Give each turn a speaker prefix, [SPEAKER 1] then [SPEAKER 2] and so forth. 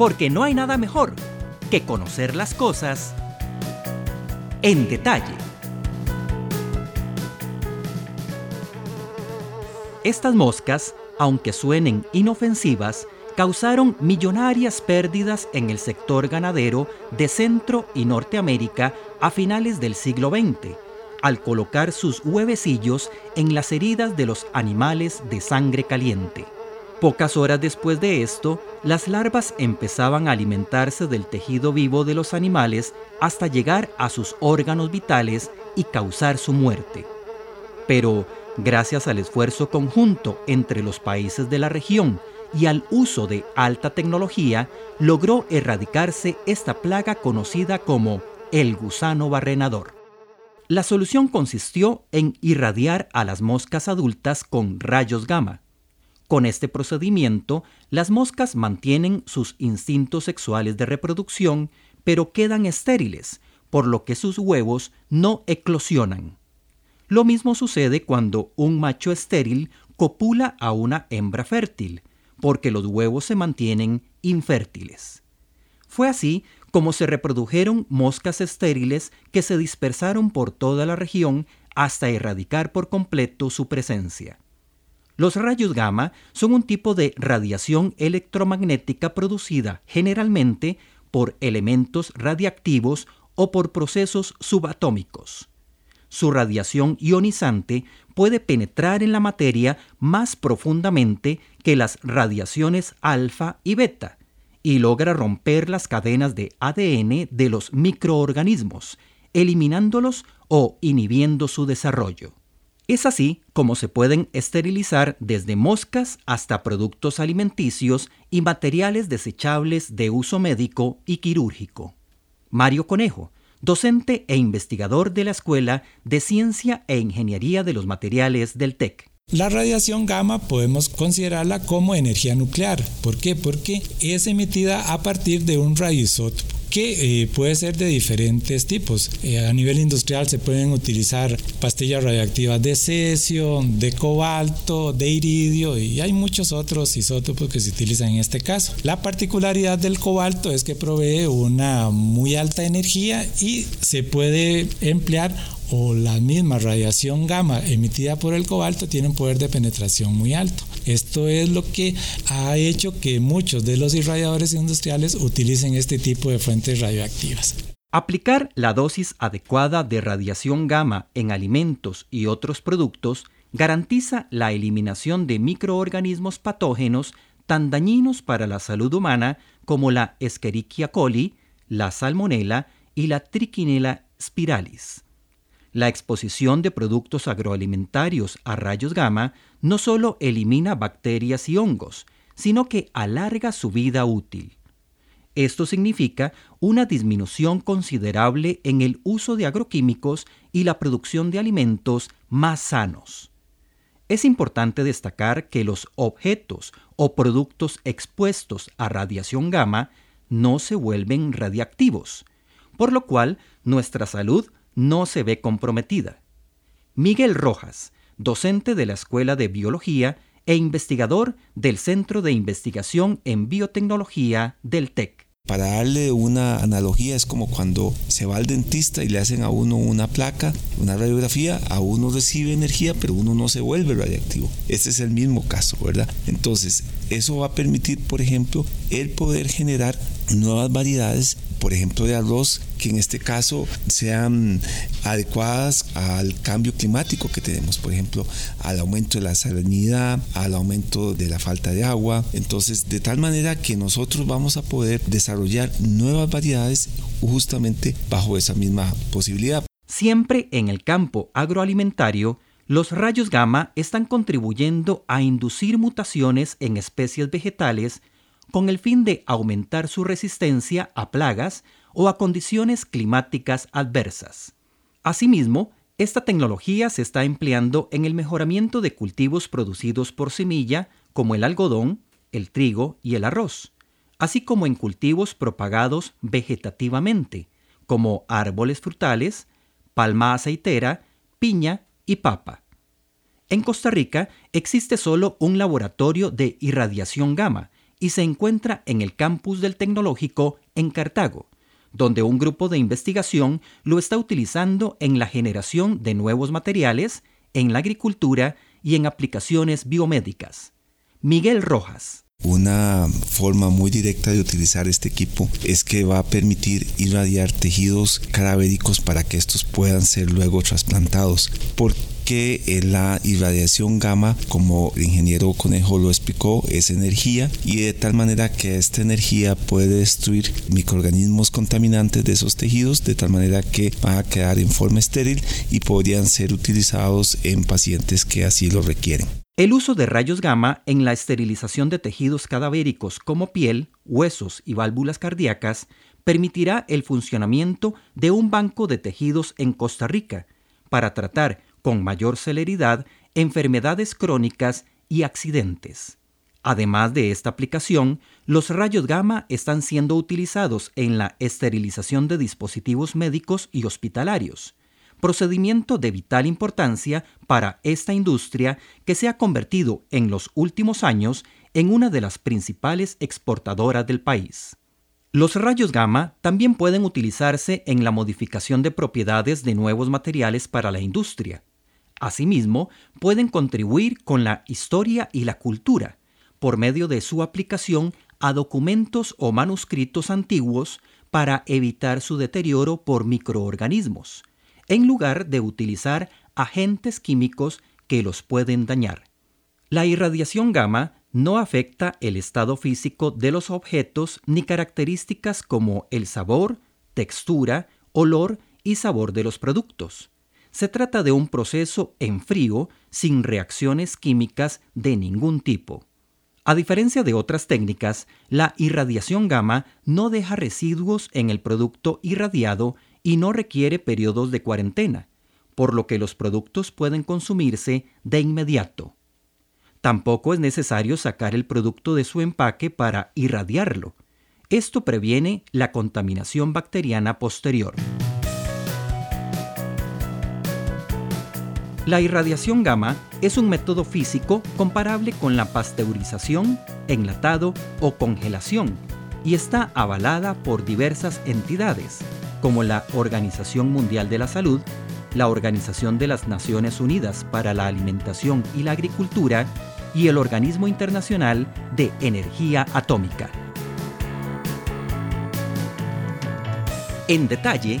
[SPEAKER 1] porque no hay nada mejor que conocer las cosas en detalle. Estas moscas, aunque suenen inofensivas, causaron millonarias pérdidas en el sector ganadero de Centro y Norteamérica a finales del siglo XX, al colocar sus huevecillos en las heridas de los animales de sangre caliente. Pocas horas después de esto, las larvas empezaban a alimentarse del tejido vivo de los animales hasta llegar a sus órganos vitales y causar su muerte. Pero, gracias al esfuerzo conjunto entre los países de la región y al uso de alta tecnología, logró erradicarse esta plaga conocida como el gusano barrenador. La solución consistió en irradiar a las moscas adultas con rayos gamma. Con este procedimiento, las moscas mantienen sus instintos sexuales de reproducción, pero quedan estériles, por lo que sus huevos no eclosionan. Lo mismo sucede cuando un macho estéril copula a una hembra fértil, porque los huevos se mantienen infértiles. Fue así como se reprodujeron moscas estériles que se dispersaron por toda la región hasta erradicar por completo su presencia. Los rayos gamma son un tipo de radiación electromagnética producida generalmente por elementos radiactivos o por procesos subatómicos. Su radiación ionizante puede penetrar en la materia más profundamente que las radiaciones alfa y beta y logra romper las cadenas de ADN de los microorganismos, eliminándolos o inhibiendo su desarrollo. Es así como se pueden esterilizar desde moscas hasta productos alimenticios y materiales desechables de uso médico y quirúrgico. Mario Conejo, docente e investigador de la Escuela de Ciencia e Ingeniería de los Materiales del TEC.
[SPEAKER 2] La radiación gamma podemos considerarla como energía nuclear. ¿Por qué? Porque es emitida a partir de un radioisótopo que eh, puede ser de diferentes tipos. Eh, a nivel industrial se pueden utilizar pastillas radioactivas de cesio, de cobalto, de iridio y hay muchos otros isótopos que se utilizan en este caso. La particularidad del cobalto es que provee una muy alta energía y se puede emplear o la misma radiación gamma emitida por el cobalto tiene un poder de penetración muy alto. Esto es lo que ha hecho que muchos de los irradiadores industriales utilicen este tipo de fuentes radioactivas.
[SPEAKER 1] Aplicar la dosis adecuada de radiación gamma en alimentos y otros productos garantiza la eliminación de microorganismos patógenos tan dañinos para la salud humana como la Escherichia coli, la Salmonella y la Trichinella spiralis. La exposición de productos agroalimentarios a rayos gamma no solo elimina bacterias y hongos, sino que alarga su vida útil. Esto significa una disminución considerable en el uso de agroquímicos y la producción de alimentos más sanos. Es importante destacar que los objetos o productos expuestos a radiación gamma no se vuelven radiactivos, por lo cual nuestra salud no se ve comprometida. Miguel Rojas, docente de la Escuela de Biología e investigador del Centro de Investigación en Biotecnología del TEC.
[SPEAKER 3] Para darle una analogía, es como cuando se va al dentista y le hacen a uno una placa, una radiografía, a uno recibe energía, pero uno no se vuelve radiactivo. Este es el mismo caso, ¿verdad? Entonces, eso va a permitir, por ejemplo, el poder generar nuevas variedades por ejemplo, de arroz, que en este caso sean adecuadas al cambio climático que tenemos, por ejemplo, al aumento de la salinidad, al aumento de la falta de agua. Entonces, de tal manera que nosotros vamos a poder desarrollar nuevas variedades justamente bajo esa misma posibilidad.
[SPEAKER 1] Siempre en el campo agroalimentario, los rayos gamma están contribuyendo a inducir mutaciones en especies vegetales con el fin de aumentar su resistencia a plagas o a condiciones climáticas adversas. Asimismo, esta tecnología se está empleando en el mejoramiento de cultivos producidos por semilla, como el algodón, el trigo y el arroz, así como en cultivos propagados vegetativamente, como árboles frutales, palma aceitera, piña y papa. En Costa Rica existe solo un laboratorio de irradiación gamma, y se encuentra en el campus del tecnológico en Cartago, donde un grupo de investigación lo está utilizando en la generación de nuevos materiales, en la agricultura y en aplicaciones biomédicas. Miguel Rojas.
[SPEAKER 3] Una forma muy directa de utilizar este equipo es que va a permitir irradiar tejidos cadavéricos para que estos puedan ser luego trasplantados. Porque eh, la irradiación gamma, como el ingeniero Conejo lo explicó, es energía y de tal manera que esta energía puede destruir microorganismos contaminantes de esos tejidos de tal manera que van a quedar en forma estéril y podrían ser utilizados en pacientes que así lo requieren.
[SPEAKER 1] El uso de rayos gamma en la esterilización de tejidos cadavéricos como piel, huesos y válvulas cardíacas permitirá el funcionamiento de un banco de tejidos en Costa Rica para tratar con mayor celeridad enfermedades crónicas y accidentes. Además de esta aplicación, los rayos gamma están siendo utilizados en la esterilización de dispositivos médicos y hospitalarios, procedimiento de vital importancia para esta industria que se ha convertido en los últimos años en una de las principales exportadoras del país. Los rayos gamma también pueden utilizarse en la modificación de propiedades de nuevos materiales para la industria. Asimismo, pueden contribuir con la historia y la cultura por medio de su aplicación a documentos o manuscritos antiguos para evitar su deterioro por microorganismos, en lugar de utilizar agentes químicos que los pueden dañar. La irradiación gamma no afecta el estado físico de los objetos ni características como el sabor, textura, olor y sabor de los productos. Se trata de un proceso en frío sin reacciones químicas de ningún tipo. A diferencia de otras técnicas, la irradiación gamma no deja residuos en el producto irradiado y no requiere periodos de cuarentena, por lo que los productos pueden consumirse de inmediato. Tampoco es necesario sacar el producto de su empaque para irradiarlo. Esto previene la contaminación bacteriana posterior. La irradiación gamma es un método físico comparable con la pasteurización, enlatado o congelación y está avalada por diversas entidades, como la Organización Mundial de la Salud, la Organización de las Naciones Unidas para la Alimentación y la Agricultura y el Organismo Internacional de Energía Atómica. En detalle,